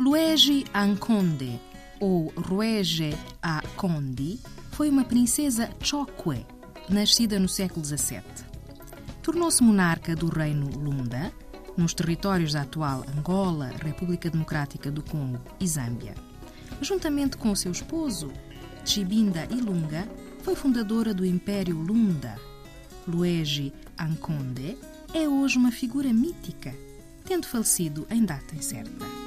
Luigi Anconde, ou Ruege a Condi, foi uma princesa Chokwe, nascida no século XVII. Tornou-se monarca do reino Lunda, nos territórios da atual Angola, República Democrática do Congo e Zâmbia. Juntamente com seu esposo, Chibinda Ilunga, foi fundadora do Império Lunda. Luigi Anconde é hoje uma figura mítica, tendo falecido em data incerta.